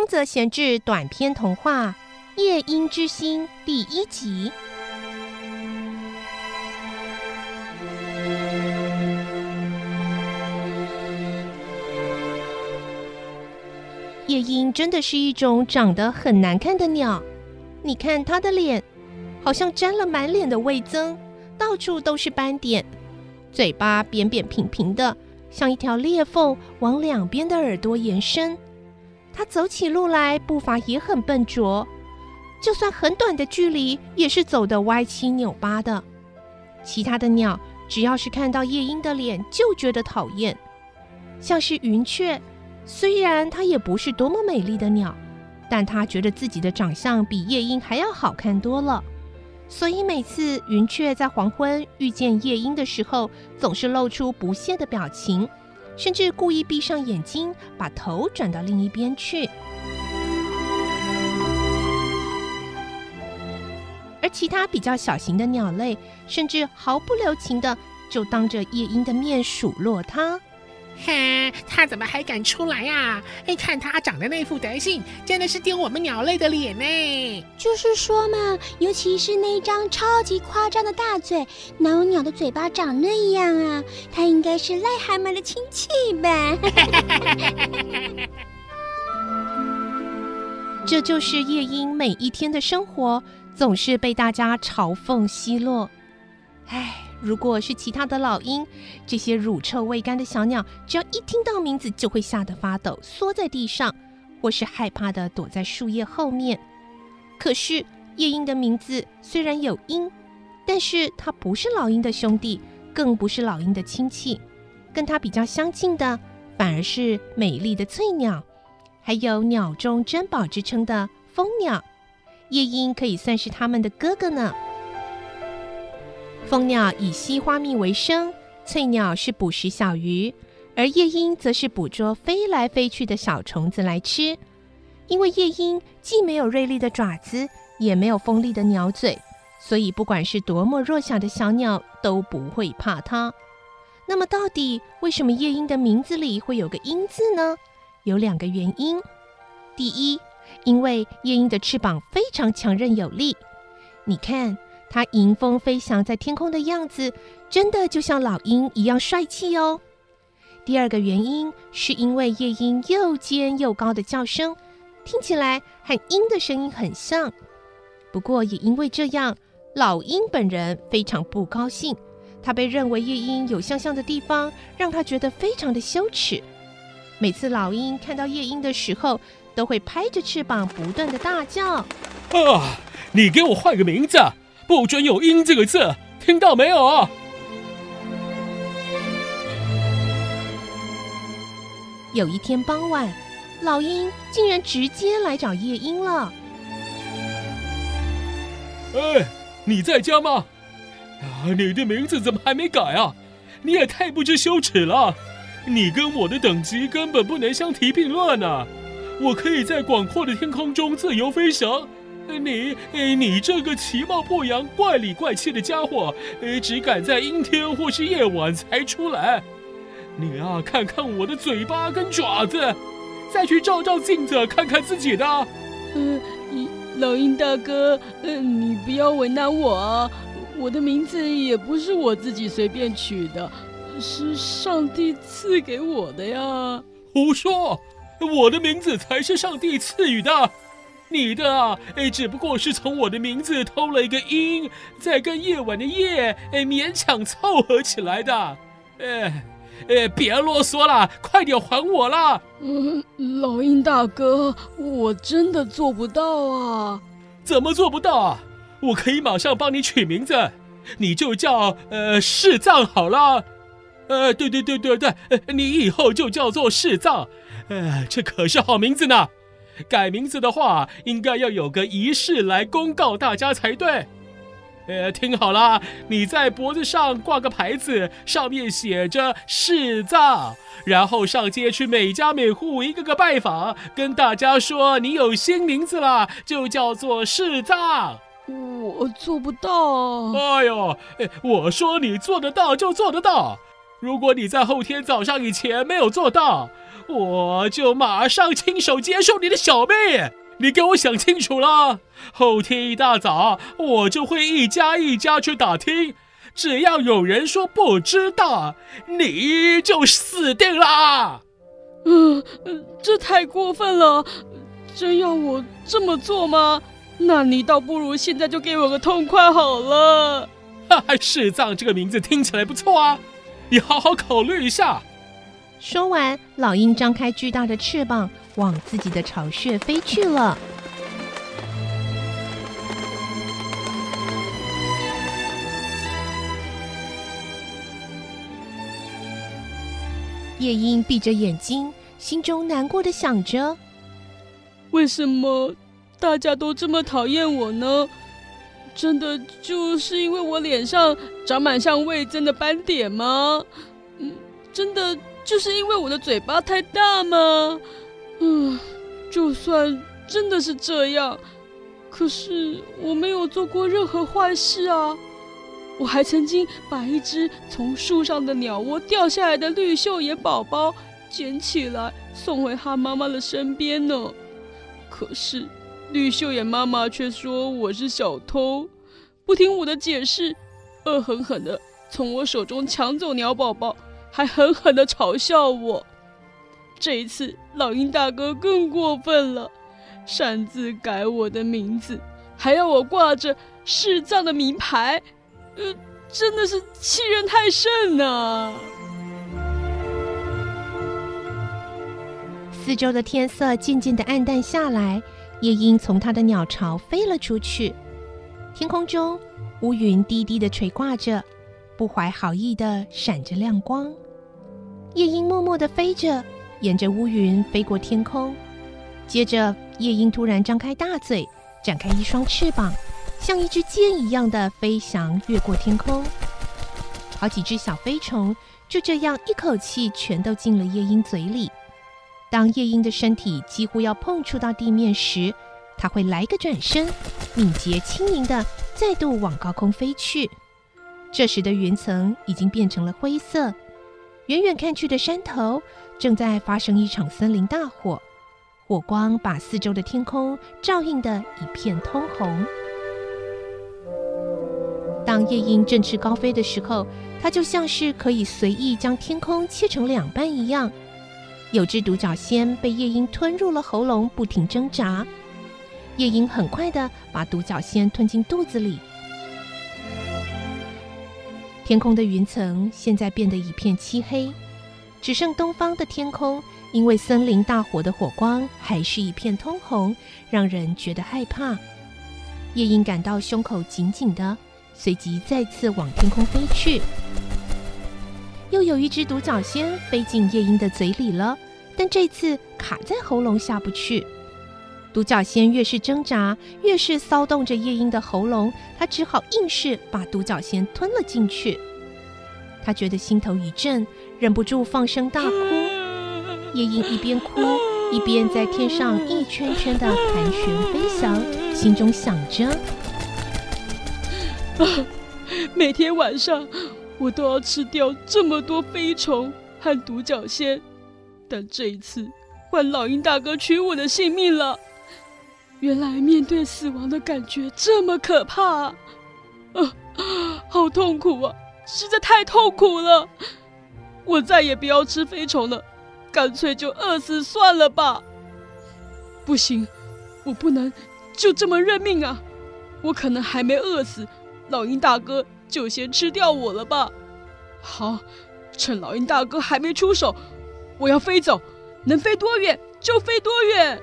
丰泽贤治短篇童话《夜莺之心》第一集。夜莺真的是一种长得很难看的鸟。你看它的脸，好像沾了满脸的味增，到处都是斑点，嘴巴扁扁平平的，像一条裂缝，往两边的耳朵延伸。它走起路来步伐也很笨拙，就算很短的距离，也是走得歪七扭八的。其他的鸟只要是看到夜莺的脸，就觉得讨厌，像是云雀。虽然它也不是多么美丽的鸟，但它觉得自己的长相比夜莺还要好看多了。所以每次云雀在黄昏遇见夜莺的时候，总是露出不屑的表情，甚至故意闭上眼睛，把头转到另一边去。而其他比较小型的鸟类，甚至毫不留情的就当着夜莺的面数落它。哼，他怎么还敢出来呀？哎，看他长得那副德性，真的是丢我们鸟类的脸呢！就是说嘛，尤其是那张超级夸张的大嘴，哪有鸟的嘴巴长那样啊？他应该是癞蛤蟆的亲戚吧？这就是夜莺每一天的生活，总是被大家嘲讽奚落。唉。如果是其他的老鹰，这些乳臭未干的小鸟，只要一听到名字，就会吓得发抖，缩在地上，或是害怕的躲在树叶后面。可是夜莺的名字虽然有“鹰”，但是它不是老鹰的兄弟，更不是老鹰的亲戚，跟它比较相近的，反而是美丽的翠鸟，还有鸟中珍宝之称的蜂鸟。夜莺可以算是他们的哥哥呢。蜂鸟以吸花蜜为生，翠鸟是捕食小鱼，而夜莺则是捕捉飞来飞去的小虫子来吃。因为夜莺既没有锐利的爪子，也没有锋利的鸟嘴，所以不管是多么弱小的小鸟都不会怕它。那么，到底为什么夜莺的名字里会有个“鹰”字呢？有两个原因。第一，因为夜莺的翅膀非常强韧有力。你看。它迎风飞翔在天空的样子，真的就像老鹰一样帅气哦。第二个原因是因为夜莺又尖又高的叫声，听起来和鹰的声音很像。不过也因为这样，老鹰本人非常不高兴。他被认为夜莺有相像的地方，让他觉得非常的羞耻。每次老鹰看到夜莺的时候，都会拍着翅膀不断的大叫：“啊，你给我换个名字！”不准有“鹰”这个字，听到没有啊？有一天傍晚，老鹰竟然直接来找夜莺了。哎，你在家吗？啊，你的名字怎么还没改啊？你也太不知羞耻了！你跟我的等级根本不能相提并论呢。我可以在广阔的天空中自由飞翔。你，你这个其貌不扬、怪里怪气的家伙，只敢在阴天或是夜晚才出来。你啊，看看我的嘴巴跟爪子，再去照照镜子，看看自己的。嗯，老鹰大哥，嗯，你不要为难我啊！我的名字也不是我自己随便取的，是上帝赐给我的呀。胡说！我的名字才是上帝赐予的。你的啊，哎，只不过是从我的名字偷了一个音，再跟夜晚的夜，哎，勉强凑合起来的。哎，哎，别啰嗦了，快点还我啦！嗯，老鹰大哥，我真的做不到啊。怎么做不到啊？我可以马上帮你取名字，你就叫呃世藏好了。呃，对对对对对，你以后就叫做世藏。呃，这可是好名字呢。改名字的话，应该要有个仪式来公告大家才对。呃，听好了，你在脖子上挂个牌子，上面写着“市藏”，然后上街去每家每户一个个拜访，跟大家说你有新名字了，就叫做市藏。我做不到。哎呦，我说你做得到就做得到。如果你在后天早上以前没有做到，我就马上亲手接受你的小命。你给我想清楚了，后天一大早我就会一家一家去打听，只要有人说不知道，你就死定了。嗯，这太过分了！真要我这么做吗？那你倒不如现在就给我个痛快好了。哈 哈，世藏这个名字听起来不错啊，你好好考虑一下。说完，老鹰张开巨大的翅膀，往自己的巢穴飞去了。夜莺闭着眼睛，心中难过的想着：为什么大家都这么讨厌我呢？真的就是因为我脸上长满像味增的斑点吗？嗯，真的。就是因为我的嘴巴太大吗？嗯，就算真的是这样，可是我没有做过任何坏事啊！我还曾经把一只从树上的鸟窝掉下来的绿袖眼宝宝捡起来送回他妈妈的身边呢。可是绿袖眼妈妈却说我是小偷，不听我的解释，恶狠狠的从我手中抢走鸟宝宝。还狠狠的嘲笑我，这一次老鹰大哥更过分了，擅自改我的名字，还要我挂着视藏的名牌，呃，真的是欺人太甚呐！四周的天色渐渐的暗淡下来，夜莺从它的鸟巢飞了出去，天空中乌云低低的垂挂着。不怀好意的闪着亮光，夜莺默默的飞着，沿着乌云飞过天空。接着，夜莺突然张开大嘴，展开一双翅膀，像一支箭一样的飞翔，越过天空。好几只小飞虫就这样一口气全都进了夜莺嘴里。当夜莺的身体几乎要碰触到地面时，它会来个转身，敏捷轻盈的再度往高空飞去。这时的云层已经变成了灰色，远远看去的山头正在发生一场森林大火，火光把四周的天空照映得一片通红。当夜莺振翅高飞的时候，它就像是可以随意将天空切成两半一样。有只独角仙被夜莺吞入了喉咙，不停挣扎。夜莺很快的把独角仙吞进肚子里。天空的云层现在变得一片漆黑，只剩东方的天空，因为森林大火的火光还是一片通红，让人觉得害怕。夜莺感到胸口紧紧的，随即再次往天空飞去。又有一只独角仙飞进夜莺的嘴里了，但这次卡在喉咙下不去。独角仙越是挣扎，越是骚动着夜莺的喉咙，它只好硬是把独角仙吞了进去。他觉得心头一震，忍不住放声大哭。夜莺一边哭，一边在天上一圈圈的盘旋飞翔，心中想着：啊，每天晚上我都要吃掉这么多飞虫和独角仙，但这一次换老鹰大哥取我的性命了。原来面对死亡的感觉这么可怕，啊，好痛苦啊！实在太痛苦了。我再也不要吃飞虫了，干脆就饿死算了吧。不行，我不能就这么认命啊！我可能还没饿死，老鹰大哥就先吃掉我了吧。好，趁老鹰大哥还没出手，我要飞走，能飞多远就飞多远。